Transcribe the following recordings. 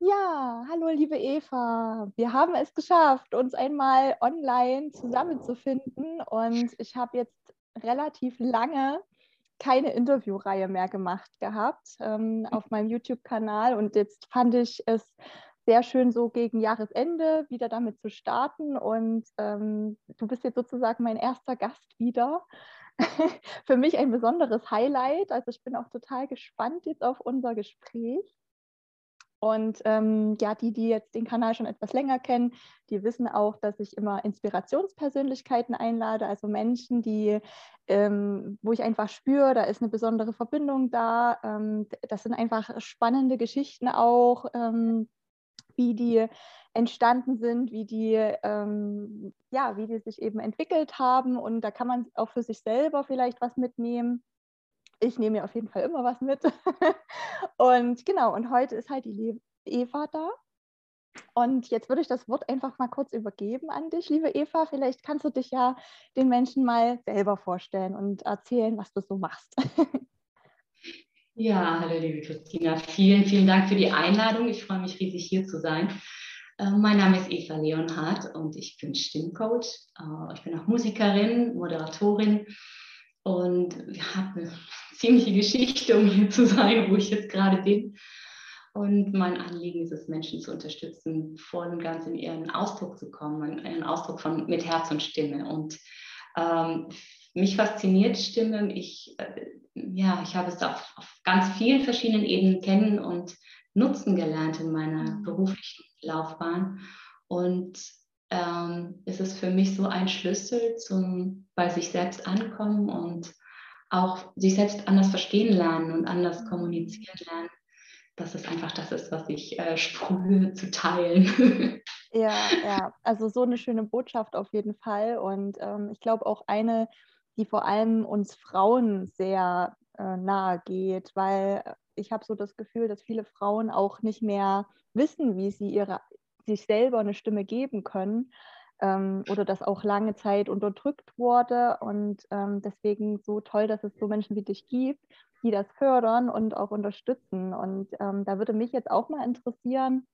Ja, hallo liebe Eva. Wir haben es geschafft, uns einmal online zusammenzufinden und ich habe jetzt relativ lange keine Interviewreihe mehr gemacht gehabt ähm, auf meinem YouTube-Kanal und jetzt fand ich es sehr schön, so gegen Jahresende wieder damit zu starten und ähm, du bist jetzt sozusagen mein erster Gast wieder. Für mich ein besonderes Highlight. Also ich bin auch total gespannt jetzt auf unser Gespräch. Und ähm, ja, die, die jetzt den Kanal schon etwas länger kennen, die wissen auch, dass ich immer Inspirationspersönlichkeiten einlade, also Menschen, die, ähm, wo ich einfach spüre, da ist eine besondere Verbindung da. Ähm, das sind einfach spannende Geschichten auch, ähm, wie die entstanden sind, wie die, ähm, ja, wie die sich eben entwickelt haben. Und da kann man auch für sich selber vielleicht was mitnehmen ich nehme mir auf jeden Fall immer was mit. und genau, und heute ist halt die Eva da. Und jetzt würde ich das Wort einfach mal kurz übergeben an dich, liebe Eva. Vielleicht kannst du dich ja den Menschen mal selber vorstellen und erzählen, was du so machst. Ja, hallo liebe Christina. Vielen, vielen Dank für die Einladung. Ich freue mich riesig hier zu sein. Äh, mein Name ist Eva Leonhardt und ich bin Stimmcoach. Äh, ich bin auch Musikerin, Moderatorin und wir haben eine ziemliche Geschichte, um hier zu sein, wo ich jetzt gerade bin. Und mein Anliegen ist es, Menschen zu unterstützen, voll und ganz in ihren Ausdruck zu kommen, einen Ausdruck von, mit Herz und Stimme. Und ähm, mich fasziniert Stimme. Ich, äh, ja, ich habe es auf, auf, ganz vielen verschiedenen Ebenen kennen und nutzen gelernt in meiner mhm. beruflichen Laufbahn. Und ähm, ist es für mich so ein Schlüssel zum bei sich selbst ankommen und auch sich selbst anders verstehen lernen und anders mhm. kommunizieren lernen. Das ist einfach das ist, was ich äh, sprühe zu teilen. ja, ja, also so eine schöne Botschaft auf jeden Fall. Und ähm, ich glaube auch eine, die vor allem uns Frauen sehr äh, nahe geht, weil ich habe so das Gefühl, dass viele Frauen auch nicht mehr wissen, wie sie ihre, sich selber eine Stimme geben können ähm, oder das auch lange Zeit unterdrückt wurde. Und ähm, deswegen so toll, dass es so Menschen wie dich gibt, die das fördern und auch unterstützen. Und ähm, da würde mich jetzt auch mal interessieren,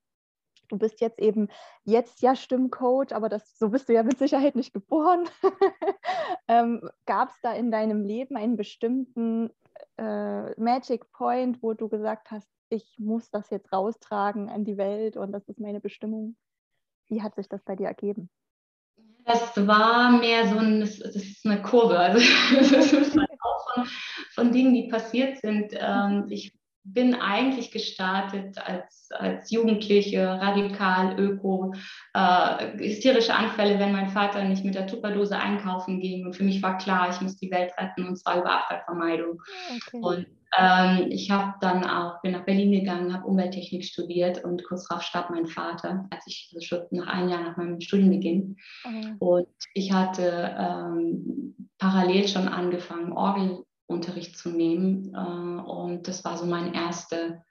du bist jetzt eben jetzt ja Stimmcoach, aber das, so bist du ja mit Sicherheit nicht geboren. ähm, Gab es da in deinem Leben einen bestimmten äh, Magic Point, wo du gesagt hast, ich muss das jetzt raustragen an die Welt und das ist meine Bestimmung. Wie hat sich das bei dir ergeben? Das war mehr so ein, das, ist eine Kurve. Also das ist auch von, von Dingen, die passiert sind. Ähm, ich bin eigentlich gestartet als, als Jugendliche, radikal, öko, äh, hysterische Anfälle, wenn mein Vater nicht mit der Tupperdose einkaufen ging. Und für mich war klar, ich muss die Welt retten und zwar über Abfallvermeidung. Okay. Und ähm, ich habe dann auch, bin nach Berlin gegangen, habe Umwelttechnik studiert und kurz darauf starb mein Vater, als ich also schon nach einem Jahr nach meinem Studienbeginn. Mhm. Und ich hatte ähm, parallel schon angefangen, Orgelunterricht zu nehmen. Äh, und das war so mein erster,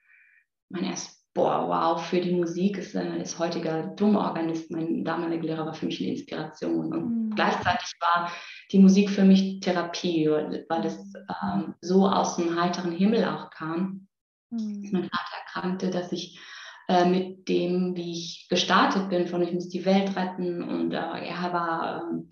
mein erst boah, wow, für die Musik ist, äh, ist heutiger Domorganist. Mein damaliger Lehrer war für mich eine Inspiration. Und mhm. gleichzeitig war die Musik für mich Therapie, weil es ähm, so aus dem heiteren Himmel auch kam. Mhm. Mein Vater erkrankte, dass ich äh, mit dem, wie ich gestartet bin, von ich muss die Welt retten und äh, er war ähm,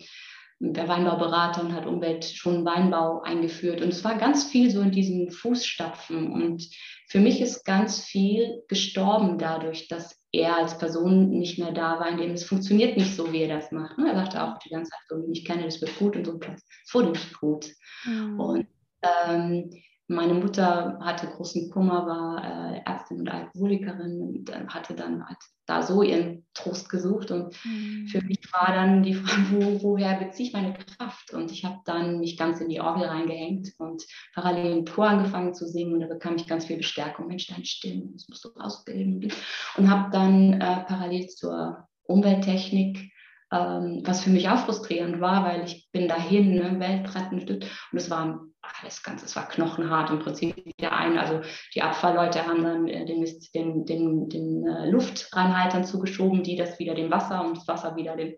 der Weinbauberater und hat Umwelt schon Weinbau eingeführt. Und es war ganz viel so in diesen Fußstapfen. Und für mich ist ganz viel gestorben dadurch, dass er als Person nicht mehr da war, in dem es funktioniert nicht so, wie er das macht. Er sagte auch die ganze Zeit so, wie ich kenne, das wird gut und so, es wurde nicht gut. Mhm. Und ähm, meine Mutter hatte großen Kummer, war äh, Ärztin und Alkoholikerin und äh, hatte dann halt da so ihren Trost gesucht. Und mhm. für mich war dann die Frage, wo, woher beziehe ich meine Kraft? Und ich habe dann mich ganz in die Orgel reingehängt und parallel im Chor angefangen zu singen. Und da bekam ich ganz viel Bestärkung. Mensch, deine Stimme, das musst du ausbilden. Und habe dann äh, parallel zur Umwelttechnik was für mich auch frustrierend war, weil ich bin dahin, ne, weltrettend und es war alles ganz, es war knochenhart im Prinzip. Der eine, also die Abfallleute haben dann äh, den, den, den, den äh, Luftreinhaltern zugeschoben, die das wieder dem Wasser und das Wasser wieder dem,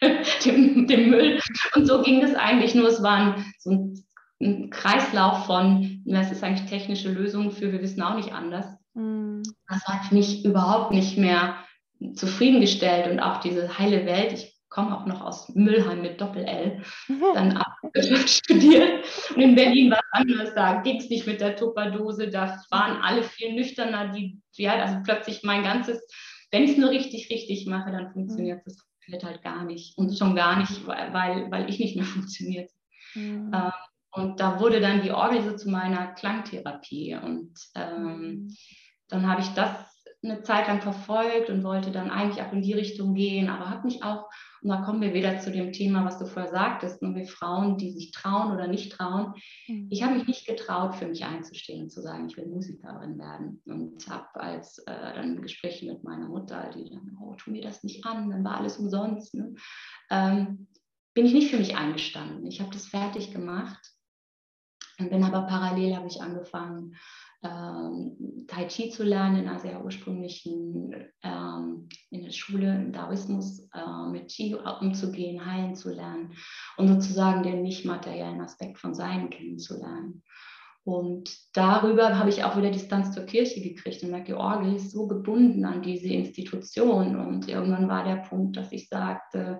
dem, dem Müll. Und so ging das eigentlich nur. Es waren so ein Kreislauf von, das ist eigentlich technische Lösung für, wir wissen auch nicht anders. Mhm. Das hat mich überhaupt nicht mehr zufriedengestellt und auch diese heile Welt. Ich komme auch noch aus Müllheim mit Doppel-L, dann Wirtschaft studiert. Und in Berlin war es anders, da ging es nicht mit der Tupperdose, da waren alle viel nüchterner. Die, ja, also plötzlich mein ganzes, wenn ich es nur richtig, richtig mache, dann funktioniert es. Das funktioniert halt gar nicht. Und schon gar nicht, weil, weil ich nicht mehr funktioniert. Mhm. Ähm, und da wurde dann die Orgel so zu meiner Klangtherapie. Und ähm, mhm. dann habe ich das eine Zeit lang verfolgt und wollte dann eigentlich auch in die Richtung gehen, aber habe mich auch, und da kommen wir wieder zu dem Thema, was du vorher sagtest, nur wir Frauen, die sich trauen oder nicht trauen. Mhm. Ich habe mich nicht getraut, für mich einzustehen und zu sagen, ich will Musikerin werden. Und habe als äh, dann Gespräche mit meiner Mutter, die dann, oh, tu mir das nicht an, dann war alles umsonst. Ne? Ähm, bin ich nicht für mich eingestanden. Ich habe das fertig gemacht und bin aber parallel, habe ich angefangen, ähm, Tai Chi zu lernen in einer sehr ursprünglichen, ähm, in der Schule, im Daoismus, äh, mit Chi umzugehen, heilen zu lernen und sozusagen den nicht materiellen Aspekt von Sein kennenzulernen. Und darüber habe ich auch wieder Distanz zur Kirche gekriegt und merke, Orgel ist so gebunden an diese Institution. Und irgendwann war der Punkt, dass ich sagte,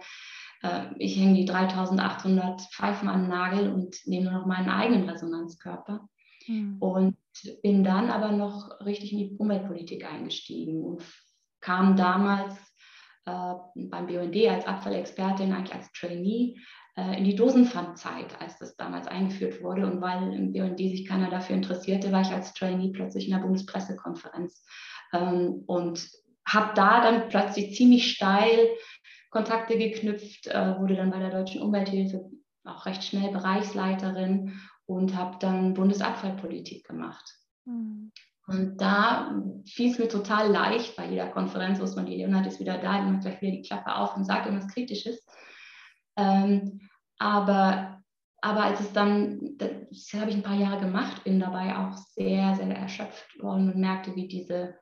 äh, ich hänge die 3800 Pfeifen an den Nagel und nehme nur noch meinen eigenen Resonanzkörper. Mhm. Und bin dann aber noch richtig in die Umweltpolitik eingestiegen und kam damals äh, beim BUND als Abfallexpertin, eigentlich als Trainee, äh, in die Dosenpfandzeit, als das damals eingeführt wurde. Und weil im BUND sich keiner dafür interessierte, war ich als Trainee plötzlich in der Bundespressekonferenz ähm, und habe da dann plötzlich ziemlich steil Kontakte geknüpft, äh, wurde dann bei der Deutschen Umwelthilfe auch recht schnell Bereichsleiterin und habe dann Bundesabfallpolitik gemacht. Mhm. Und da fiel es mir total leicht, bei jeder Konferenz wusste man, die Leonhard ist wieder da, die macht gleich wieder die Klappe auf und sagt irgendwas Kritisches. Ähm, aber, aber als es dann, das habe ich ein paar Jahre gemacht, bin dabei auch sehr, sehr erschöpft worden und merkte, wie diese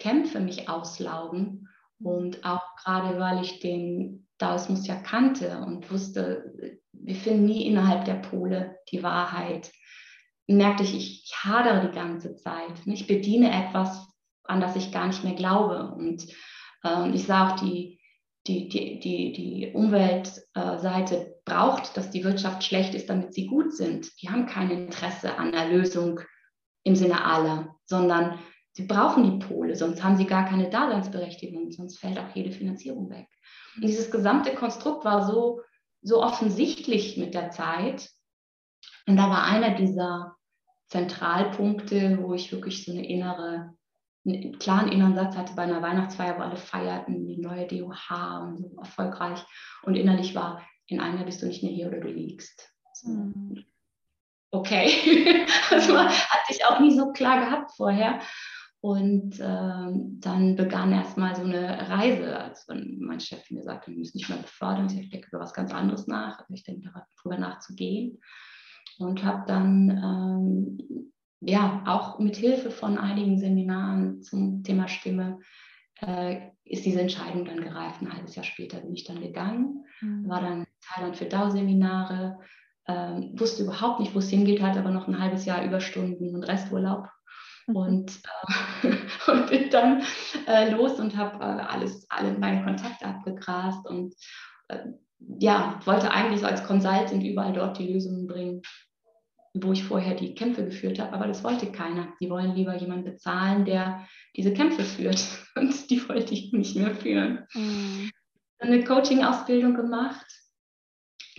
Kämpfe mich auslaugen. Und auch gerade, weil ich den Daoismus ja kannte und wusste, wir finden nie innerhalb der Pole die Wahrheit, merkte ich, ich hadere die ganze Zeit. Ich bediene etwas, an das ich gar nicht mehr glaube. Und äh, ich sah auch, die, die, die, die, die Umweltseite braucht, dass die Wirtschaft schlecht ist, damit sie gut sind. Die haben kein Interesse an der Lösung im Sinne aller, sondern sie brauchen die Pole, sonst haben sie gar keine Daseinsberechtigung, sonst fällt auch jede Finanzierung weg. Und dieses gesamte Konstrukt war so, so offensichtlich mit der Zeit. Und da war einer dieser Zentralpunkte, wo ich wirklich so eine innere, einen klaren inneren Satz hatte bei einer Weihnachtsfeier, wo alle feierten, die neue DOH und so erfolgreich. Und innerlich war, in einem Jahr bist du nicht mehr hier oder du liegst. Mhm. Okay, das war, hatte ich auch nie so klar gehabt vorher. Und ähm, dann begann erstmal so eine Reise, als mein Chef mir sagte, wir müssen nicht mehr befördern. Ich denke über was ganz anderes nach. Also ich denke darüber nachzugehen. Und habe dann ähm, ja auch mit Hilfe von einigen Seminaren zum Thema Stimme äh, ist diese Entscheidung dann gereift. Ein halbes Jahr später bin ich dann gegangen, mhm. war dann Thailand für DAO-Seminare, äh, wusste überhaupt nicht, wo es hingeht, hatte aber noch ein halbes Jahr Überstunden und Resturlaub. Und, äh, und bin dann äh, los und habe äh, alles, alle meine Kontakte abgegrast und äh, ja, wollte eigentlich so als Consultant überall dort die Lösungen bringen, wo ich vorher die Kämpfe geführt habe, aber das wollte keiner. Die wollen lieber jemanden bezahlen, der diese Kämpfe führt und die wollte ich nicht mehr führen. Mhm. Eine Coaching-Ausbildung gemacht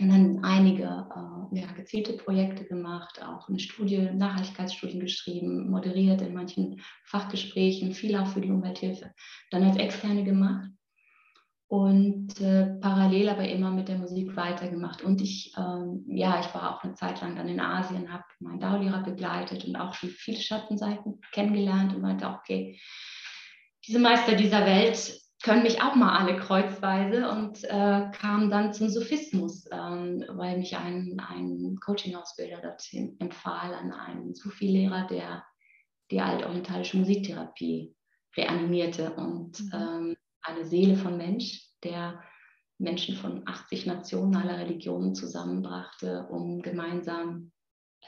und dann einige äh, ja, gezielte Projekte gemacht, auch eine Studie, Nachhaltigkeitsstudien geschrieben, moderiert in manchen Fachgesprächen, viel auch für die Umwelthilfe, dann als Externe gemacht und äh, parallel aber immer mit der Musik weitergemacht. Und ich, ähm, ja, ich war auch eine Zeit lang dann in Asien, habe meinen Dao-Lehrer begleitet und auch schon viele Schattenseiten kennengelernt und meinte, okay, diese Meister dieser Welt können mich auch mal alle kreuzweise und äh, kam dann zum Sophismus, ähm, weil mich ein, ein Coaching-Ausbilder dorthin empfahl an einen Sufi-Lehrer, der die altorientalische Musiktherapie reanimierte und mhm. ähm, eine Seele von Mensch, der Menschen von 80 Nationen aller Religionen zusammenbrachte, um gemeinsam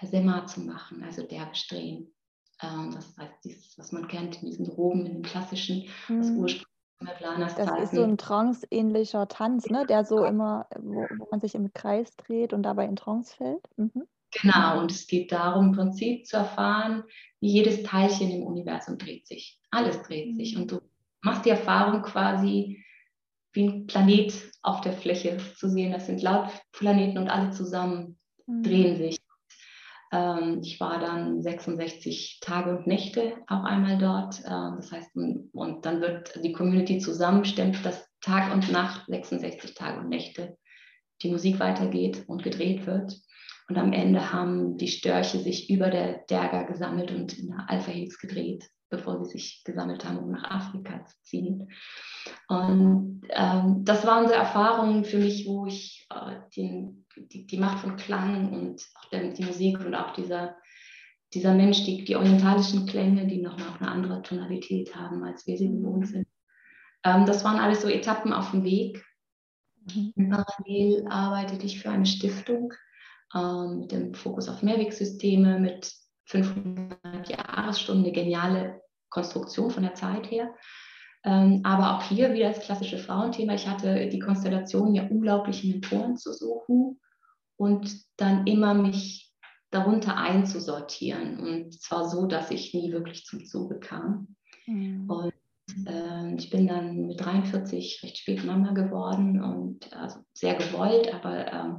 Sema zu machen, also Derwisch drehen. Ähm, das heißt, dieses, was man kennt, in diesen Roben, in den klassischen, mhm. das ursprüngliche das ist so ein trance-ähnlicher Tanz, ne? der so immer, wo, wo, man sich im Kreis dreht und dabei in Trance fällt. Mhm. Genau, und es geht darum, im Prinzip zu erfahren, wie jedes Teilchen im Universum dreht sich. Alles dreht sich. Mhm. Und du machst die Erfahrung quasi, wie ein Planet auf der Fläche zu sehen. Das sind laut Planeten und alle zusammen mhm. drehen sich. Ähm, ich war dann 66 Tage und Nächte auch einmal dort. Ähm, das heißt, und dann wird die Community zusammenstimmt, dass Tag und Nacht 66 Tage und Nächte die Musik weitergeht und gedreht wird. Und am Ende haben die Störche sich über der Derga gesammelt und in der Alpha Hills gedreht, bevor sie sich gesammelt haben, um nach Afrika zu ziehen. Und ähm, das waren so Erfahrungen für mich, wo ich äh, den, die, die, Macht von Klang und auch der, die Musik und auch dieser, dieser Mensch, die, die orientalischen Klänge, die nochmal auch eine andere Tonalität haben, als wir sie gewohnt sind. Ähm, das waren alles so Etappen auf dem Weg. Mhm. Parallel arbeitete ich für eine Stiftung ähm, mit dem Fokus auf Mehrwegsysteme, mit 500 Jahresstunden, eine geniale Konstruktion von der Zeit her. Ähm, aber auch hier wieder das klassische Frauenthema. Ich hatte die Konstellation, ja unglaubliche Mentoren zu suchen und dann immer mich darunter einzusortieren. Und zwar so, dass ich nie wirklich zum Zuge kam. Mhm. Und äh, ich bin dann mit 43 recht spät Mama geworden und also sehr gewollt, aber ähm,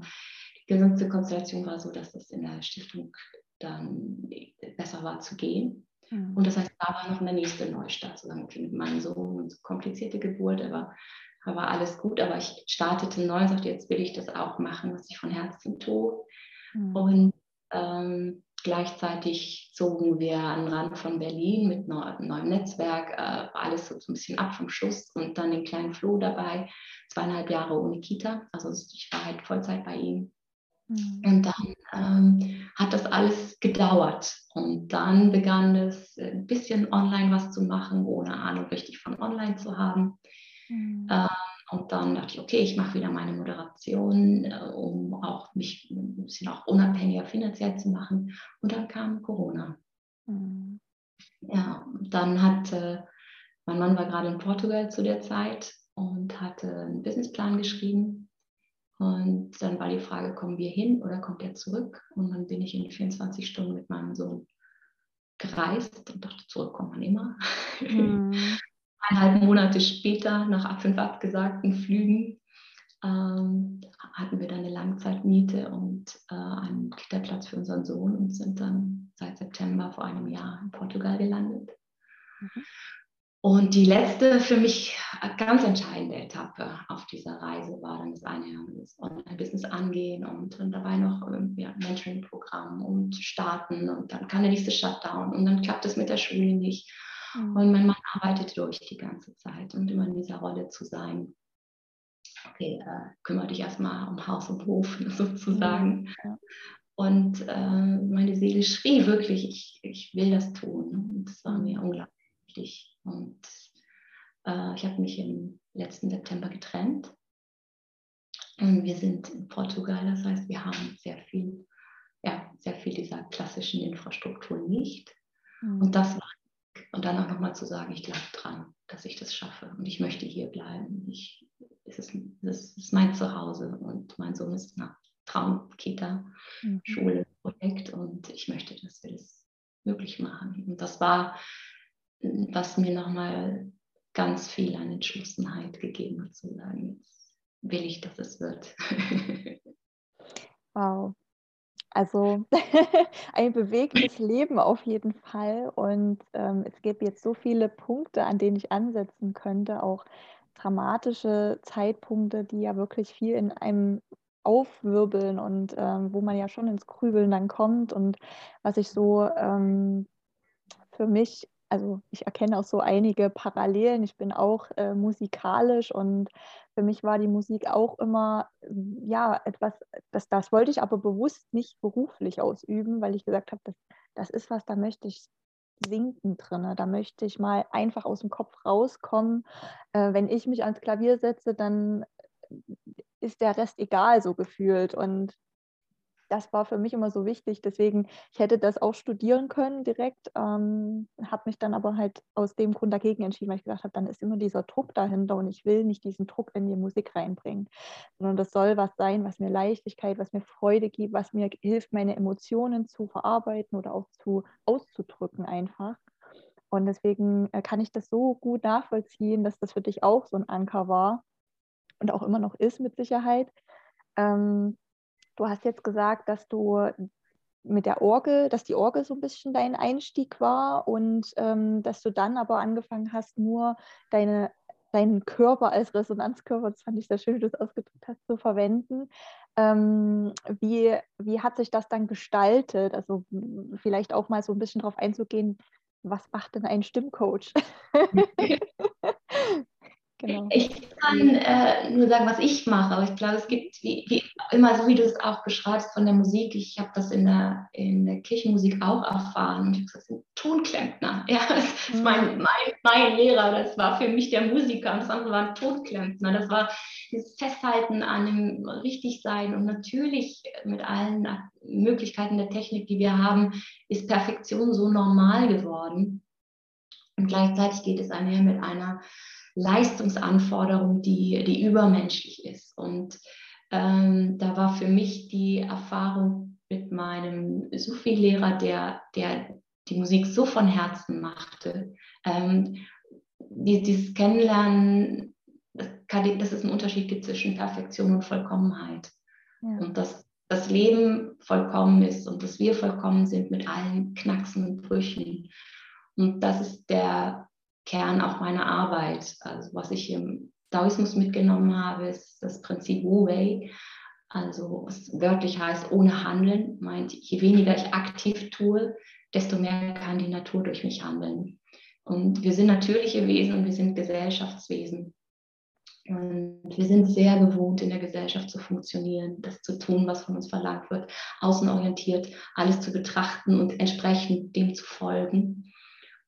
die gesamte Konstellation war so, dass es in der Stiftung dann besser war zu gehen. Mhm. Und das heißt, da war noch eine nächste Neustart, sozusagen mit meinem Sohn und so komplizierte Geburt, aber war alles gut, aber ich startete neu und sagte, jetzt will ich das auch machen, was ich von Herzen tue. Mhm. Und ähm, gleichzeitig zogen wir an den Rand von Berlin mit einem neuen Netzwerk, äh, alles so, ein bisschen ab vom Schuss und dann den kleinen Flo dabei, zweieinhalb Jahre ohne Kita, also ich war halt Vollzeit bei ihm. Mhm. Und dann ähm, hat das alles gedauert. Und dann begann es ein bisschen online was zu machen, ohne Ahnung richtig von online zu haben. Mhm. Ähm, und dann dachte ich, okay, ich mache wieder meine Moderation, äh, um auch mich ein bisschen auch unabhängiger finanziell zu machen. Und dann kam Corona. Mhm. Ja, dann hatte, mein Mann war gerade in Portugal zu der Zeit und hatte einen Businessplan geschrieben und dann war die Frage, kommen wir hin oder kommt er zurück? Und dann bin ich in 24 Stunden mit meinem Sohn gereist und dachte, zurückkommt man immer. Mhm. Eineinhalb Monate später, nach fünf abgesagten Flügen, ähm, hatten wir dann eine Langzeitmiete und äh, einen Kita-Platz für unseren Sohn und sind dann seit September vor einem Jahr in Portugal gelandet. Mhm. Und die letzte für mich ganz entscheidende Etappe auf dieser Reise war dann das eine, das Online-Business angehen und, und dabei noch ja, Mentoring-Programm und starten und dann kam der nächste Shutdown und dann klappt es mit der Schule nicht. Mhm. Und mein Mann arbeitet durch die ganze Zeit und immer in dieser Rolle zu sein. Okay, äh, kümmere dich erstmal um Haus und Hof sozusagen. Mhm. Und äh, meine Seele schrie wirklich, ich, ich will das tun. Und das war mir unglaublich wichtig. Und äh, ich habe mich im letzten September getrennt. Und wir sind in Portugal, das heißt, wir haben sehr viel, ja, sehr viel dieser klassischen Infrastruktur nicht. Mhm. Und das war und dann auch nochmal zu sagen, ich glaube dran, dass ich das schaffe und ich möchte hier bleiben. Ich, es, ist, es ist mein Zuhause und mein Sohn ist eine Traumkita, mhm. Schule, Projekt und ich möchte, dass wir das möglich machen. Und das war was mir nochmal ganz viel an Entschlossenheit gegeben hat, zu sagen, jetzt will ich, dass es wird. wow. Also ein bewegtes Leben auf jeden Fall. Und ähm, es gibt jetzt so viele Punkte, an denen ich ansetzen könnte, auch dramatische Zeitpunkte, die ja wirklich viel in einem aufwirbeln und ähm, wo man ja schon ins Grübeln dann kommt. Und was ich so ähm, für mich also ich erkenne auch so einige Parallelen. Ich bin auch äh, musikalisch und für mich war die Musik auch immer, ja, etwas, das, das wollte ich aber bewusst nicht beruflich ausüben, weil ich gesagt habe, das, das ist was, da möchte ich sinken drin. Da möchte ich mal einfach aus dem Kopf rauskommen. Äh, wenn ich mich ans Klavier setze, dann ist der Rest egal, so gefühlt. Und das war für mich immer so wichtig. Deswegen, ich hätte das auch studieren können direkt, ähm, habe mich dann aber halt aus dem Grund dagegen entschieden, weil ich gedacht habe, dann ist immer dieser Druck dahinter und ich will nicht diesen Druck in die Musik reinbringen, sondern das soll was sein, was mir Leichtigkeit, was mir Freude gibt, was mir hilft, meine Emotionen zu verarbeiten oder auch zu auszudrücken einfach. Und deswegen äh, kann ich das so gut nachvollziehen, dass das für dich auch so ein Anker war und auch immer noch ist mit Sicherheit. Ähm, Du hast jetzt gesagt, dass du mit der Orgel, dass die Orgel so ein bisschen dein Einstieg war und ähm, dass du dann aber angefangen hast, nur deine, deinen Körper als Resonanzkörper, das fand ich sehr schön, wie du es ausgedrückt hast, zu verwenden. Ähm, wie, wie hat sich das dann gestaltet? Also vielleicht auch mal so ein bisschen darauf einzugehen, was macht denn ein Stimmcoach? Genau. Ich kann äh, nur sagen, was ich mache, aber ich glaube, es gibt wie, wie immer, so wie du es auch beschreibst von der Musik, ich habe das in der, in der Kirchenmusik auch erfahren. Und ich habe gesagt, sind Tonklempner. Ja, das ist mhm. mein, mein, mein Lehrer, das war für mich der Musiker und das andere waren Tonklempner. Das war dieses Festhalten an dem Richtigsein und natürlich mit allen Möglichkeiten der Technik, die wir haben, ist Perfektion so normal geworden. Und gleichzeitig geht es einher mit einer Leistungsanforderung, die, die übermenschlich ist. Und ähm, da war für mich die Erfahrung mit meinem Sufi-Lehrer, der, der die Musik so von Herzen machte. Ähm, dieses Kennenlernen, das, kann, dass es einen Unterschied gibt zwischen Perfektion und Vollkommenheit. Ja. Und dass das Leben vollkommen ist und dass wir vollkommen sind mit allen Knacksen und Brüchen. Und das ist der Kern auch meiner Arbeit. Also was ich im Taoismus mitgenommen habe, ist das Prinzip Wu Wei. Also was wörtlich heißt, ohne Handeln, meint, je weniger ich aktiv tue, desto mehr kann die Natur durch mich handeln. Und wir sind natürliche Wesen und wir sind Gesellschaftswesen. Und wir sind sehr gewohnt, in der Gesellschaft zu funktionieren, das zu tun, was von uns verlangt wird, außenorientiert, alles zu betrachten und entsprechend dem zu folgen.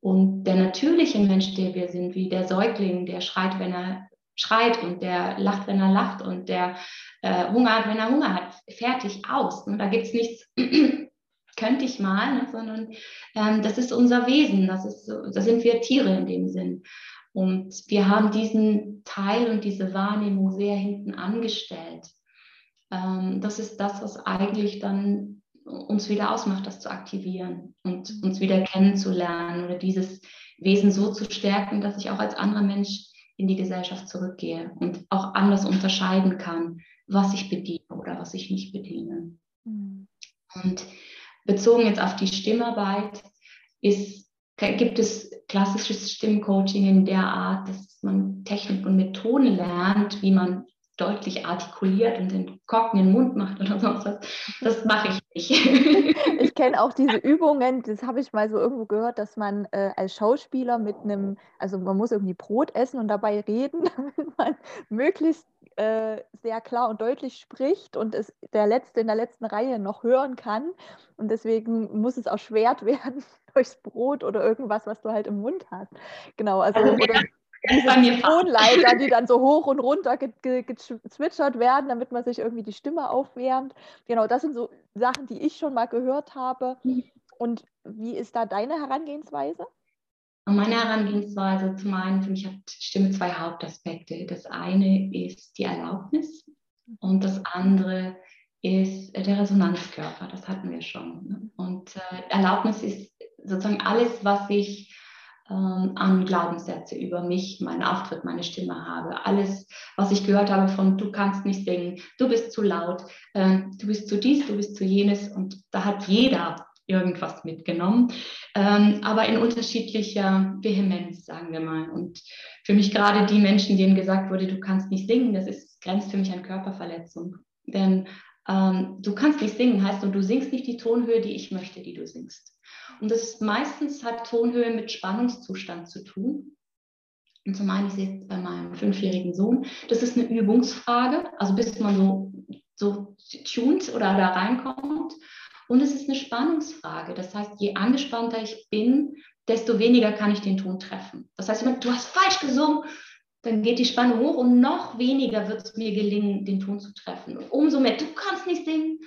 Und der natürliche Mensch, der wir sind, wie der Säugling, der schreit, wenn er schreit und der lacht, wenn er lacht und der äh, Hunger hat, wenn er Hunger hat, fertig aus. Und da gibt es nichts, könnte ich mal, ne, sondern ähm, das ist unser Wesen, das, ist, da sind wir Tiere in dem Sinn. Und wir haben diesen Teil und diese Wahrnehmung sehr hinten angestellt. Ähm, das ist das, was eigentlich dann uns wieder ausmacht, das zu aktivieren und uns wieder kennenzulernen oder dieses Wesen so zu stärken, dass ich auch als anderer Mensch in die Gesellschaft zurückgehe und auch anders unterscheiden kann, was ich bediene oder was ich nicht bediene. Mhm. Und bezogen jetzt auf die Stimmarbeit ist, gibt es klassisches Stimmcoaching in der Art, dass man Technik und Methoden lernt, wie man deutlich artikuliert und den Korken in den Mund macht oder sonst was. Das mache ich nicht. ich kenne auch diese Übungen, das habe ich mal so irgendwo gehört, dass man äh, als Schauspieler mit einem, also man muss irgendwie Brot essen und dabei reden, damit man möglichst äh, sehr klar und deutlich spricht und es der Letzte in der letzten Reihe noch hören kann. Und deswegen muss es auch schwert werden durchs Brot oder irgendwas, was du halt im Mund hast. Genau, also, also oder, Tonleiter, die dann so hoch und runter gezwitschert werden, damit man sich irgendwie die Stimme aufwärmt. Genau, das sind so Sachen, die ich schon mal gehört habe. Und wie ist da deine Herangehensweise? Meine Herangehensweise zum einen, für mich hat Stimme zwei Hauptaspekte. Das eine ist die Erlaubnis und das andere ist der Resonanzkörper. Das hatten wir schon. Ne? Und äh, Erlaubnis ist sozusagen alles, was ich ähm, an Glaubenssätze über mich, meinen Auftritt, meine Stimme habe. Alles, was ich gehört habe von du kannst nicht singen, du bist zu laut, äh, du bist zu dies, du bist zu jenes und da hat jeder irgendwas mitgenommen, ähm, aber in unterschiedlicher Vehemenz, sagen wir mal. Und für mich gerade die Menschen, denen gesagt wurde, du kannst nicht singen, das ist, grenzt für mich an Körperverletzung. Denn ähm, du kannst nicht singen, heißt und du singst nicht die Tonhöhe, die ich möchte, die du singst. Und das ist meistens hat Tonhöhe mit Spannungszustand zu tun. Und zum einen, ich sehe es bei meinem fünfjährigen Sohn, das ist eine Übungsfrage, also bis man so, so tuned oder da reinkommt. Und es ist eine Spannungsfrage. Das heißt, je angespannter ich bin, desto weniger kann ich den Ton treffen. Das heißt, du hast falsch gesungen, dann geht die Spannung hoch und noch weniger wird es mir gelingen, den Ton zu treffen. Umso mehr, du kannst nicht singen,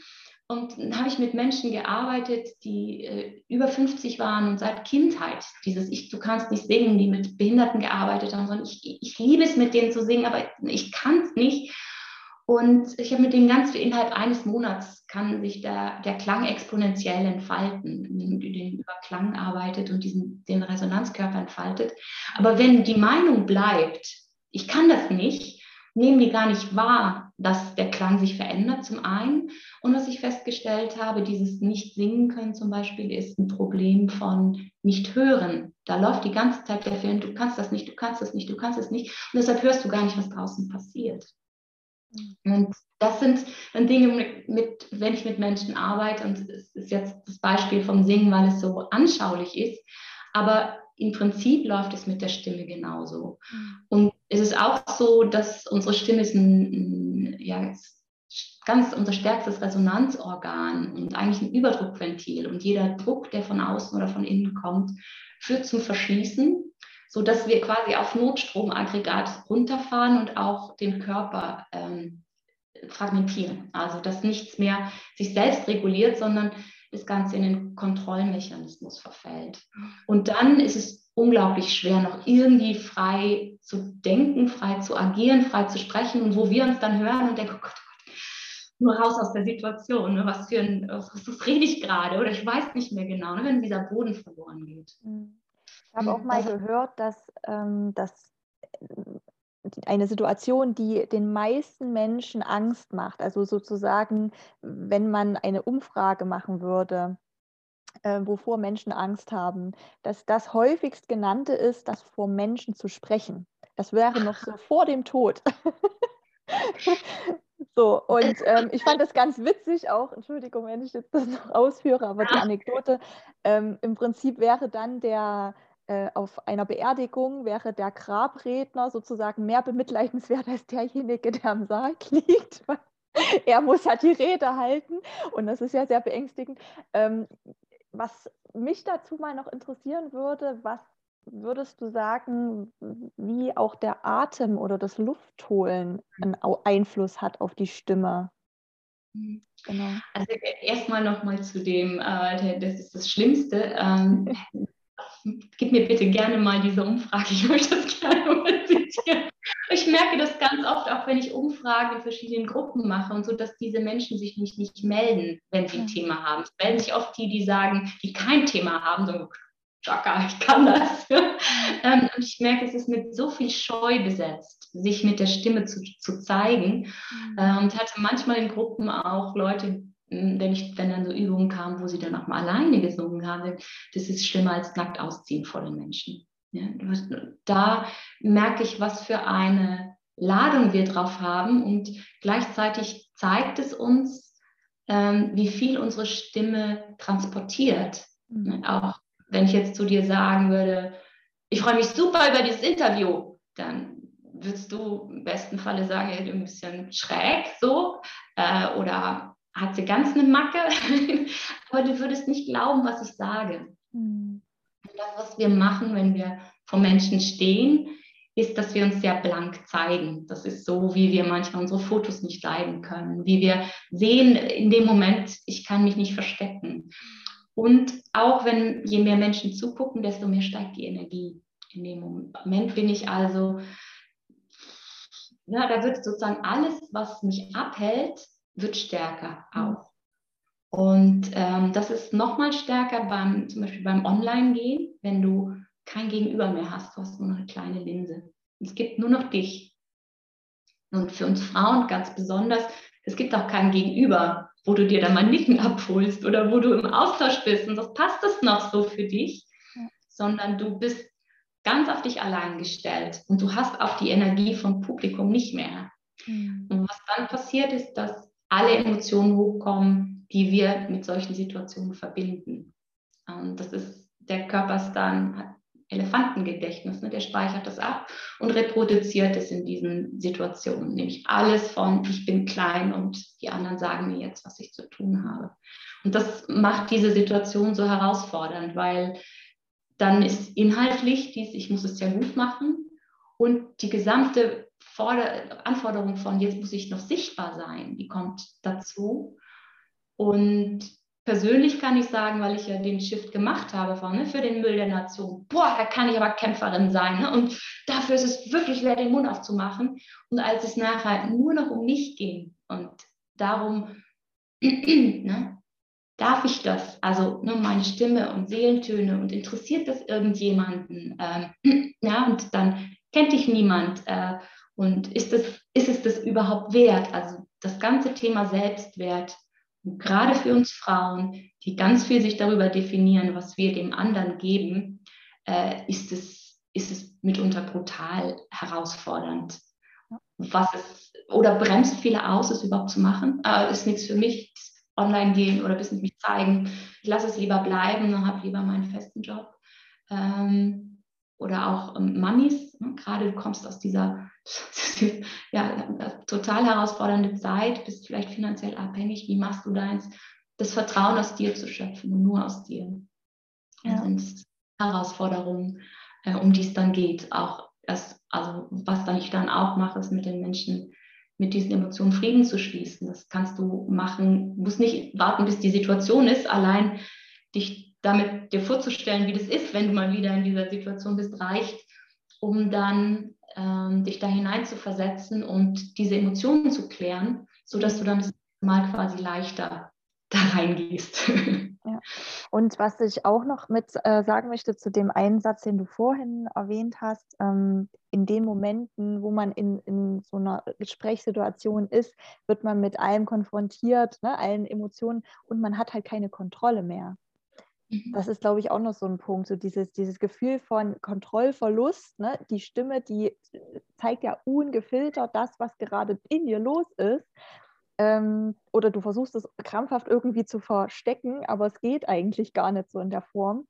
Und dann habe ich mit Menschen gearbeitet, die äh, über 50 waren und seit Kindheit dieses Ich, du kannst nicht singen, die mit Behinderten gearbeitet haben, sondern ich, ich liebe es, mit denen zu singen, aber ich kann es nicht. Und ich habe mit denen ganz viel innerhalb eines Monats kann sich der, der Klang exponentiell entfalten, indem du den über Klang arbeitet und diesen, den Resonanzkörper entfaltet. Aber wenn die Meinung bleibt, ich kann das nicht, nehmen die gar nicht wahr, dass der Klang sich verändert zum einen. Und was ich festgestellt habe, dieses Nicht-Singen können zum Beispiel ist ein Problem von Nicht-Hören. Da läuft die ganze Zeit der Film, du kannst das nicht, du kannst das nicht, du kannst es nicht. Und deshalb hörst du gar nicht, was draußen passiert. Mhm. Und das sind dann Dinge, mit, mit, wenn ich mit Menschen arbeite, und es ist jetzt das Beispiel vom Singen, weil es so anschaulich ist, aber im Prinzip läuft es mit der Stimme genauso. Mhm. Und es ist auch so, dass unsere Stimme ist ein, ein ja, ganz unser stärkstes Resonanzorgan und eigentlich ein Überdruckventil. Und jeder Druck, der von außen oder von innen kommt, führt zum Verschließen, sodass wir quasi auf Notstromaggregat runterfahren und auch den Körper ähm, fragmentieren. Also dass nichts mehr sich selbst reguliert, sondern das Ganze in den Kontrollmechanismus verfällt. Und dann ist es unglaublich schwer, noch irgendwie frei zu denken, frei zu agieren, frei zu sprechen. Und wo wir uns dann hören und denken, oh Gott, oh Gott, nur raus aus der Situation, ne? was für ein, was, rede ich gerade oder ich weiß nicht mehr genau, ne? wenn dieser Boden verloren geht. Ich habe auch mal gehört, dass, ähm, dass eine Situation, die den meisten Menschen Angst macht. Also sozusagen, wenn man eine Umfrage machen würde, äh, wovor Menschen Angst haben, dass das häufigst genannte ist, das vor Menschen zu sprechen. Das wäre noch so vor dem Tod. so, und ähm, ich fand das ganz witzig auch, Entschuldigung, wenn ich jetzt das noch ausführe, aber die Anekdote, ähm, im Prinzip wäre dann der, auf einer Beerdigung wäre der Grabredner sozusagen mehr bemitleidenswert als derjenige, der am Sarg liegt. er muss ja die Rede halten und das ist ja sehr beängstigend. Ähm, was mich dazu mal noch interessieren würde, was würdest du sagen, wie auch der Atem oder das Luftholen einen Einfluss hat auf die Stimme? Mhm. Genau. Also e-, erstmal nochmal zu dem, äh, das ist das Schlimmste. Ähm, gib mir bitte gerne mal diese Umfrage, ich möchte das gerne mal zitieren. Ich merke das ganz oft, auch wenn ich Umfragen in verschiedenen Gruppen mache und so, dass diese Menschen sich nicht, nicht melden, wenn sie ein Thema haben. Es melden sich oft die, die sagen, die kein Thema haben, so, Chaka, ich kann das. ähm, und ich merke, es ist mit so viel Scheu besetzt, sich mit der Stimme zu, zu zeigen. Mhm. Äh, und hatte manchmal in Gruppen auch Leute, wenn, ich, wenn dann so Übungen kamen, wo sie dann auch mal alleine gesungen haben, das ist schlimmer als nackt ausziehen vor den Menschen. Ja, da merke ich, was für eine Ladung wir drauf haben und gleichzeitig zeigt es uns, ähm, wie viel unsere Stimme transportiert. Mhm. Auch wenn ich jetzt zu dir sagen würde, ich freue mich super über dieses Interview, dann würdest du im besten Falle sagen, ja, ein bisschen schräg so äh, oder hat sie ganz eine Macke, aber du würdest nicht glauben, was ich sage. Mhm. Das, was wir machen, wenn wir vor Menschen stehen, ist, dass wir uns sehr blank zeigen. Das ist so, wie wir manchmal unsere Fotos nicht leiden können, wie wir sehen in dem Moment, ich kann mich nicht verstecken. Und auch wenn je mehr Menschen zugucken, desto mehr steigt die Energie. In dem Moment bin ich also, ja, da wird sozusagen alles, was mich abhält, wird stärker auch. Und ähm, das ist nochmal stärker beim, zum Beispiel beim Online-Gehen, wenn du kein Gegenüber mehr hast, du hast nur noch eine kleine Linse. Es gibt nur noch dich. Und für uns Frauen ganz besonders, es gibt auch kein Gegenüber, wo du dir dann mal Nicken abholst oder wo du im Austausch bist und das passt es noch so für dich, ja. sondern du bist ganz auf dich allein gestellt und du hast auch die Energie vom Publikum nicht mehr. Mhm. Und was dann passiert ist, dass alle Emotionen hochkommen, die wir mit solchen Situationen verbinden. Und das ist, der Körper ist dann Elefantengedächtnis, ne? der speichert das ab und reproduziert es in diesen Situationen, nämlich alles von ich bin klein und die anderen sagen mir jetzt, was ich zu tun habe. Und das macht diese Situation so herausfordernd, weil dann ist inhaltlich dies, ich muss es ja gut machen und die gesamte Forder Anforderung von, jetzt muss ich noch sichtbar sein, die kommt dazu. Und persönlich kann ich sagen, weil ich ja den Shift gemacht habe von, ne, für den Müll der Nation, boah, da kann ich aber Kämpferin sein. Ne? Und dafür ist es wirklich wert, den Mund aufzumachen. Und als es nachher nur noch um mich ging und darum, ne, darf ich das? Also nur ne, meine Stimme und Seelentöne und interessiert das irgendjemanden? Ähm, ja, und dann kennt dich niemand. Äh, und ist es, ist es das überhaupt wert? Also das ganze Thema Selbstwert, und gerade für uns Frauen, die ganz viel sich darüber definieren, was wir dem anderen geben, äh, ist, es, ist es mitunter brutal herausfordernd. Was es, oder bremst viele aus, es überhaupt zu machen. Äh, ist nichts für mich, online gehen oder bis mich zeigen. Ich lasse es lieber bleiben und habe lieber meinen festen Job. Ähm, oder auch ähm, ne? gerade du kommst aus dieser ja, total herausfordernde Zeit, bist vielleicht finanziell abhängig, wie machst du deins? Das Vertrauen aus dir zu schöpfen und nur aus dir. Ja. Das sind Herausforderungen, äh, um die es dann geht. Auch das, also was dann ich dann auch mache, ist mit den Menschen mit diesen Emotionen Frieden zu schließen. Das kannst du machen, musst nicht warten, bis die Situation ist, allein dich damit dir vorzustellen, wie das ist, wenn du mal wieder in dieser Situation bist, reicht, um dann ähm, dich da hinein zu versetzen und diese Emotionen zu klären, sodass du dann das Mal quasi leichter da reingehst. Ja. Und was ich auch noch mit äh, sagen möchte zu dem Einsatz, den du vorhin erwähnt hast, ähm, in den Momenten, wo man in, in so einer Gesprächssituation ist, wird man mit allem konfrontiert, ne, allen Emotionen und man hat halt keine Kontrolle mehr. Mhm. Das ist, glaube ich, auch noch so ein Punkt, so dieses, dieses Gefühl von Kontrollverlust. Ne? Die Stimme, die zeigt ja ungefiltert das, was gerade in dir los ist. Ähm, oder du versuchst es krampfhaft irgendwie zu verstecken, aber es geht eigentlich gar nicht so in der Form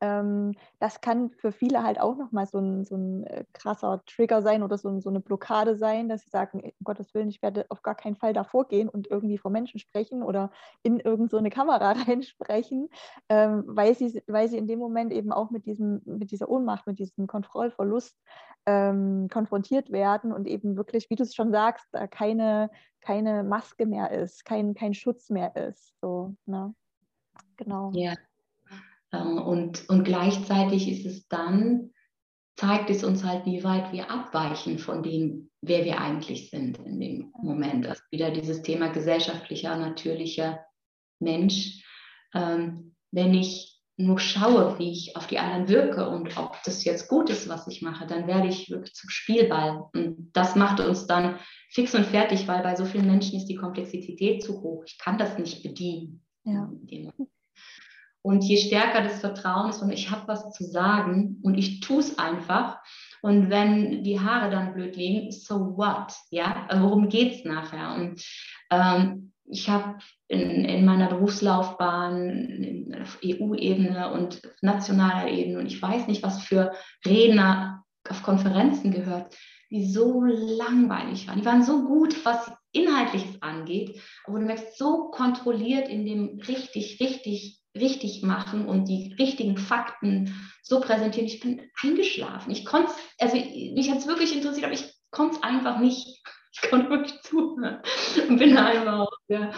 ähm, das kann für viele halt auch nochmal so ein, so ein äh, krasser Trigger sein oder so, so, eine Blockade sein, dass sie sagen, um Gottes Willen, ich werde auf gar keinen Fall davor gehen und irgendwie vor Menschen sprechen oder in irgendeine so Kamera reinsprechen, ähm, weil, sie, weil sie in dem Moment eben auch mit, diesem, mit dieser Ohnmacht, mit diesem Kontrollverlust ähm, konfrontiert werden und eben wirklich, wie du es schon sagst, da keine, keine Maske mehr ist, kein, kein Schutz mehr ist. So, ne? Genau. Ja, ähm, und, und gleichzeitig ist es dann, zeigt es uns halt, wie weit wir abweichen von dem, wer wir eigentlich sind in dem Moment. Also wieder dieses Thema gesellschaftlicher, natürlicher Mensch. Ähm, wenn ich nur schaue, wie ich auf die anderen wirke und ob das jetzt gut ist, was ich mache, dann werde ich wirklich zum Spielball. Und das macht uns dann fix und fertig, weil bei so vielen Menschen ist die Komplexität zu hoch. Ich kann das nicht bedienen. Ja. Und je stärker das Vertrauen ist und ich habe was zu sagen und ich tue es einfach. Und wenn die Haare dann blöd liegen, so what? Ja, also worum geht es nachher? Und ähm, ich habe in, in, meiner Berufslaufbahn auf EU-Ebene und nationaler Ebene und ich weiß nicht, was für Redner auf Konferenzen gehört, die so langweilig waren. Die waren so gut, was Inhaltliches angeht, aber du merkst, so kontrolliert in dem richtig, richtig richtig machen und die richtigen Fakten so präsentieren. Ich bin eingeschlafen. Ich konnte also mich hat es wirklich interessiert, aber ich konnte es einfach nicht. Ich konnte wirklich zuhören und bin einfach ja,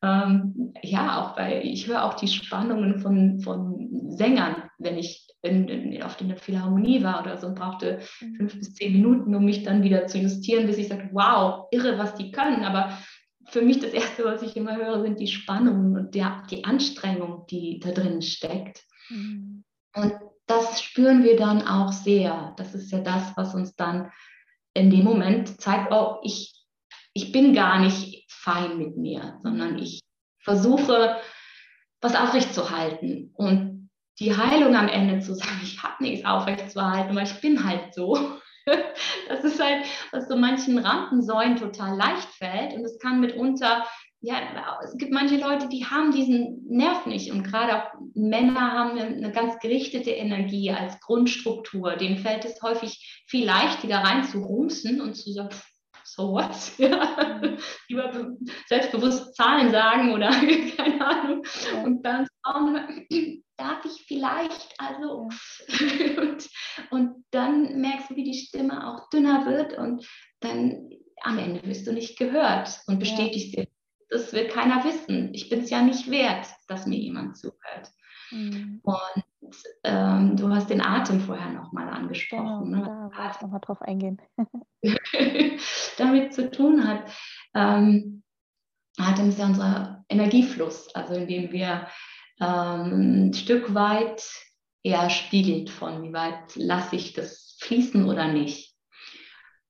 ähm, ja auch bei, ich höre auch die Spannungen von, von Sängern, wenn ich in, in, auf der Philharmonie war oder so und brauchte mhm. fünf bis zehn Minuten, um mich dann wieder zu justieren, bis ich sage, wow, irre, was die können. Aber für mich das Erste, was ich immer höre, sind die Spannungen und der, die Anstrengung, die da drin steckt. Mhm. Und das spüren wir dann auch sehr. Das ist ja das, was uns dann in dem Moment zeigt, oh, ich, ich bin gar nicht fein mit mir, sondern ich versuche, was aufrechtzuerhalten. Und die Heilung am Ende zu sagen, ich habe nichts aufrechtzuerhalten, weil ich bin halt so. das ist halt, was so manchen Rampensäulen total leicht fällt. Und es kann mitunter, ja, es gibt manche Leute, die haben diesen Nerv nicht. Und gerade auch Männer haben eine, ganz gerichtete Energie als Grundstruktur. Dem fällt es häufig viel leichter rein zu rumsen und zu sagen, so what? Ja. Lieber selbstbewusst Zahlen sagen oder keine Ahnung. Und dann Frauen darf ich vielleicht, also und, und dann merkst du, wie die Stimme auch dünner wird und dann am Ende wirst du nicht gehört und bestätigst ja. dir das will keiner wissen. Ich bin es ja nicht wert, dass mir jemand zuhört. Mhm. Und ähm, du hast den Atem vorher nochmal angesprochen. Genau, ne? Da ich nochmal drauf eingehen. damit zu tun hat. Ähm, Atem ist ja unser Energiefluss, also indem wir ähm, ein Stück weit eher spiegelt von, wie weit lasse ich das fließen oder nicht.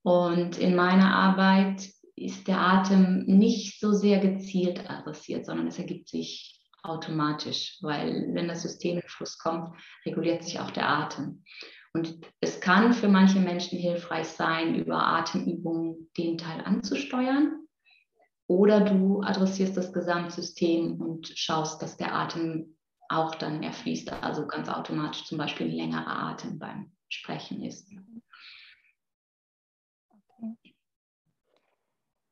Und in meiner Arbeit ist der Atem nicht so sehr gezielt adressiert, sondern es ergibt sich automatisch, weil wenn das System in Fluss kommt, reguliert sich auch der Atem. Und es kann für manche Menschen hilfreich sein, über Atemübungen den Teil anzusteuern. Oder du adressierst das Gesamtsystem und schaust, dass der Atem auch dann erfließt, also ganz automatisch zum Beispiel ein längerer Atem beim Sprechen ist. Okay.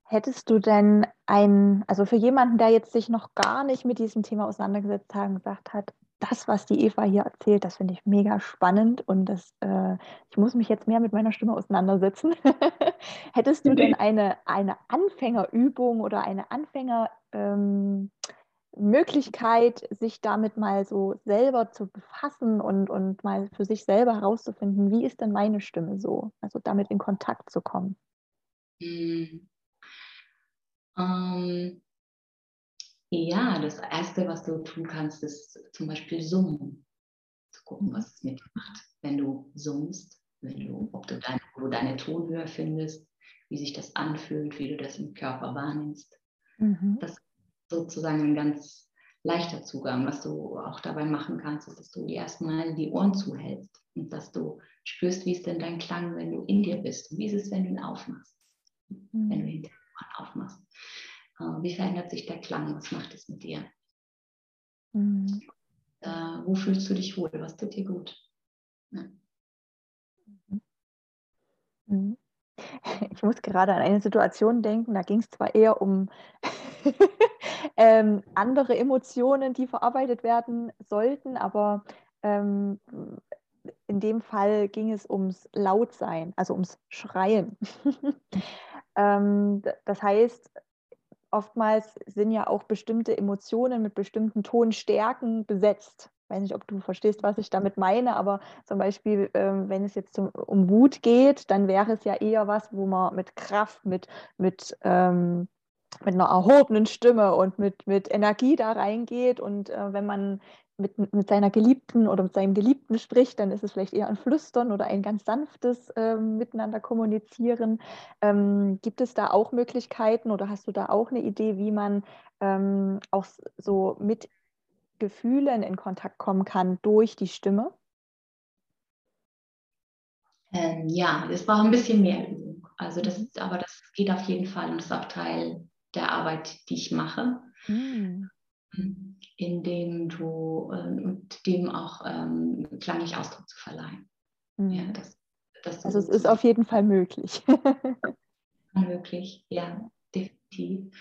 Hättest du denn ein, also für jemanden, der jetzt sich noch gar nicht mit diesem Thema auseinandergesetzt hat und gesagt hat, das, was die Eva hier erzählt, das finde ich mega spannend und das, äh, ich muss mich jetzt mehr mit meiner Stimme auseinandersetzen. Hättest du denn eine, eine Anfängerübung oder eine Anfängermöglichkeit, ähm, sich damit mal so selber zu befassen und, und mal für sich selber herauszufinden, wie ist denn meine Stimme so? Also damit in Kontakt zu kommen. Hm. Ähm, ja, das Erste, was du tun kannst, ist zum Beispiel summen. Zu gucken, was es mit dir macht, wenn du summst, wenn du, ob du deine, wo du deine Tonhöhe findest, wie sich das anfühlt, wie du das im Körper wahrnimmst. Mhm. Das ist sozusagen ein ganz leichter Zugang. Was du auch dabei machen kannst, ist, dass du dir erstmal die Ohren zuhältst und dass du spürst, wie ist denn dein Klang, wenn du in dir bist und wie ist es, wenn du ihn aufmachst, mhm. wenn du ihn aufmachst. Äh, wie verändert sich der Klang? Was macht es mit dir? Mhm. Äh, wo fühlst du dich wohl? Was tut dir gut? Ja. Mhm. Ich muss gerade an eine Situation denken, da ging es zwar eher um ähm, andere Emotionen, die verarbeitet werden sollten, aber ähm, in dem Fall ging es ums Lautsein, also ums Schreien. ähm, das heißt, oftmals sind ja auch bestimmte Emotionen mit bestimmten Tonstärken besetzt. Ich weiß nicht, ob du verstehst, was ich damit meine, aber zum Beispiel, ähm, wenn es jetzt zum, um Wut geht, dann wäre es ja eher was, wo man mit Kraft, mit, mit, ähm, mit einer erhobenen Stimme und mit, mit Energie da reingeht. Und äh, wenn man mit, mit seiner Geliebten oder mit seinem Geliebten spricht, dann ist es vielleicht eher ein Flüstern oder ein ganz sanftes äh, Miteinander kommunizieren. Ähm, gibt es da auch Möglichkeiten oder hast du da auch eine Idee, wie man ähm, auch so mit Gefühlen in Kontakt kommen kann durch die Stimme? Ähm, ja, es braucht ein bisschen mehr Übung. Also das, mhm. aber das geht auf jeden Fall und das ist auch Teil der Arbeit, die ich mache. Mhm indem du äh, und dem auch ähm, klanglich Ausdruck zu verleihen. Mhm. Ja, das, das also es ist auf jeden Fall möglich. möglich, ja, definitiv.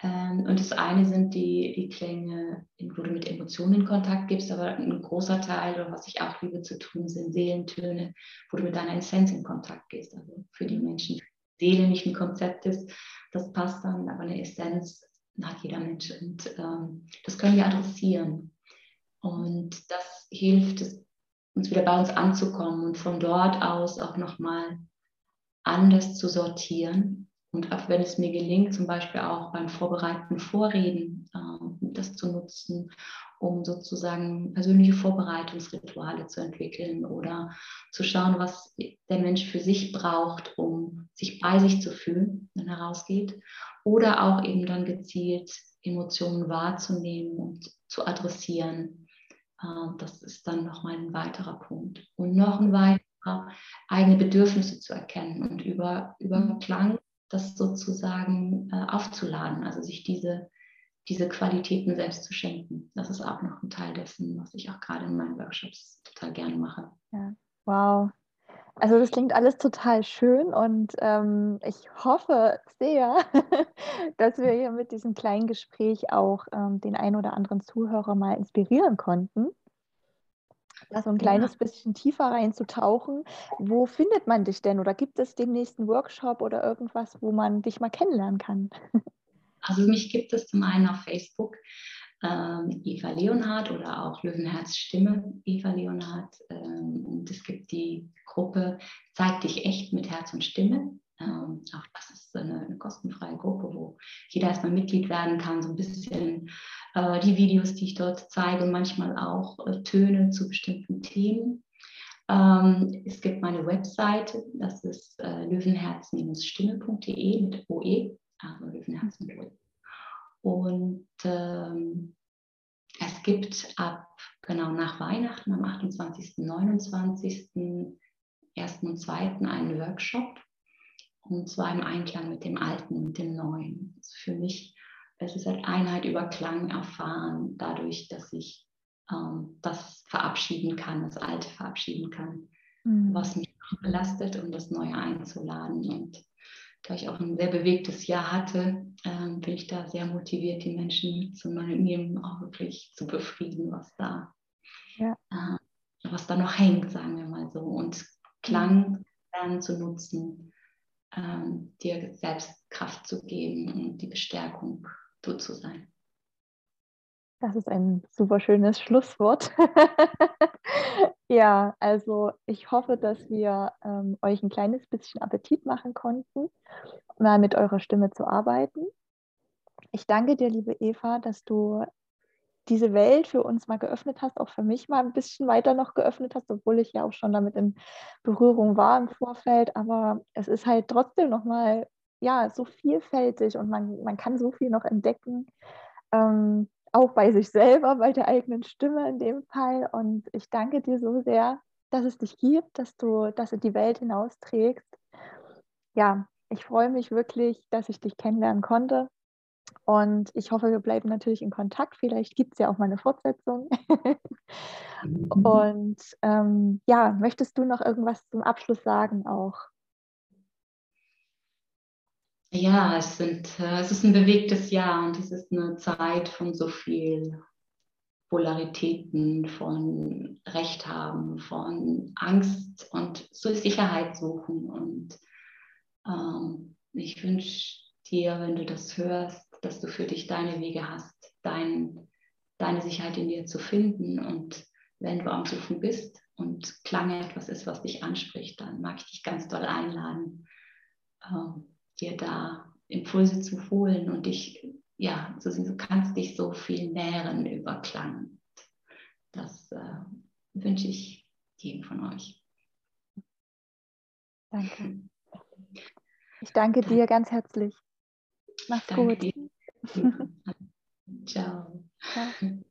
Ähm, und das eine sind die, die Klänge, wo du mit Emotionen in Kontakt gibst, aber ein großer Teil, oder was ich auch liebe zu tun, sind Seelentöne, wo du mit deiner Essenz in Kontakt gehst. Also für die Menschen, Seele nicht ein Konzept ist, das passt dann, aber eine Essenz hat jeder Mensch. Und ähm, das können wir adressieren. Und das hilft uns wieder bei uns anzukommen und von dort aus auch nochmal anders zu sortieren. Und auch wenn es mir gelingt, zum Beispiel auch beim vorbereitenden Vorreden, äh, das zu nutzen, um sozusagen persönliche Vorbereitungsrituale zu entwickeln oder zu schauen, was der Mensch für sich braucht, um sich bei sich zu fühlen, wenn er rausgeht. Oder auch eben dann gezielt Emotionen wahrzunehmen und zu adressieren. Äh, das ist dann nochmal ein weiterer Punkt. Und noch ein weiterer, eigene Bedürfnisse zu erkennen und über, über mhm. Klang das sozusagen äh, aufzuladen, also sich diese diese Qualitäten selbst zu schenken. Das ist auch noch ein Teil dessen, was ich auch gerade in meinen Workshops total gerne mache. Ja. Wow. Also das klingt alles total schön und ähm, ich hoffe sehr, dass wir hier mit diesem kleinen Gespräch auch ähm, den einen oder anderen Zuhörer mal inspirieren konnten, da so ein kleines ja. bisschen tiefer reinzutauchen. Wo findet man dich denn oder gibt es den nächsten Workshop oder irgendwas, wo man dich mal kennenlernen kann? Also mich gibt es zum einen auf Facebook, ähm, Eva Leonhardt oder auch Löwenherz Stimme Eva Leonhardt. Ähm, und es gibt die Gruppe Zeig dich echt mit Herz und Stimme. Ähm, auch das ist eine, eine, kostenfreie Gruppe, wo jeder erstmal Mitglied werden kann, so ein bisschen äh, die Videos, die ich dort zeige, manchmal auch äh, Töne zu bestimmten Themen. Ähm, es gibt meine Webseite, das ist äh, löwenherz-stimme.de mit OE, also mit OE. Und ähm, es gibt ab genau nach Weihnachten am 28., 29., 1. und 2. einen Workshop und zwar im Einklang mit dem Alten, mit dem Neuen. Also für mich es ist halt Einheit über Klang erfahren, dadurch, dass ich ähm, das verabschieden kann, das Alte verabschieden kann, mhm. was mich belastet, um das Neue einzuladen. Und da ich auch ein sehr bewegtes Jahr hatte, ähm, bin ich da sehr motiviert, die Menschen mitzunehmen, auch wirklich zu befrieden, was da, ja. äh, was da noch hängt, sagen wir mal so. Und Klang lernen zu nutzen, ähm, dir selbst Kraft zu geben und die Bestärkung, du zu sein. Das ist ein super schönes Schlusswort. ja, also ich hoffe, dass wir ähm, euch ein kleines bisschen Appetit machen konnten, mal mit eurer Stimme zu arbeiten. Ich danke dir, liebe Eva, dass du diese Welt für uns mal geöffnet hast, auch für mich mal ein bisschen weiter noch geöffnet hast, obwohl ich ja auch schon damit in Berührung war im Vorfeld. Aber es ist halt trotzdem nochmal ja, so vielfältig und man, man kann so viel noch entdecken, ähm, auch bei sich selber, bei der eigenen Stimme in dem Fall. Und ich danke dir so sehr, dass es dich gibt, dass du das in die Welt hinausträgst. Ja, ich freue mich wirklich, dass ich dich kennenlernen konnte und ich hoffe, wir bleiben natürlich in Kontakt. Vielleicht gibt es ja auch mal eine Fortsetzung. Mhm. und ähm, ja, möchtest du noch irgendwas zum Abschluss sagen auch? Ja, es, sind, äh, es ist ein bewegtes Jahr und es ist eine Zeit von so viel Polaritäten, von Recht haben, von Angst und Sicherheit suchen. Und ähm, ich wünsche dir, wenn du das hörst, dass du für dich deine Wege hast, dein, deine Sicherheit in dir zu finden. Und wenn du am Suchen bist und Klang etwas ist, was dich anspricht, dann mag ich dich ganz doll einladen, äh, dir da Impulse zu holen und dich, ja, so, du kannst dich so viel nähren über Klang. Das äh, wünsche ich jedem von euch. Danke. Ich danke dir ganz herzlich. Mach's Danke gut. Ciao. Ciao.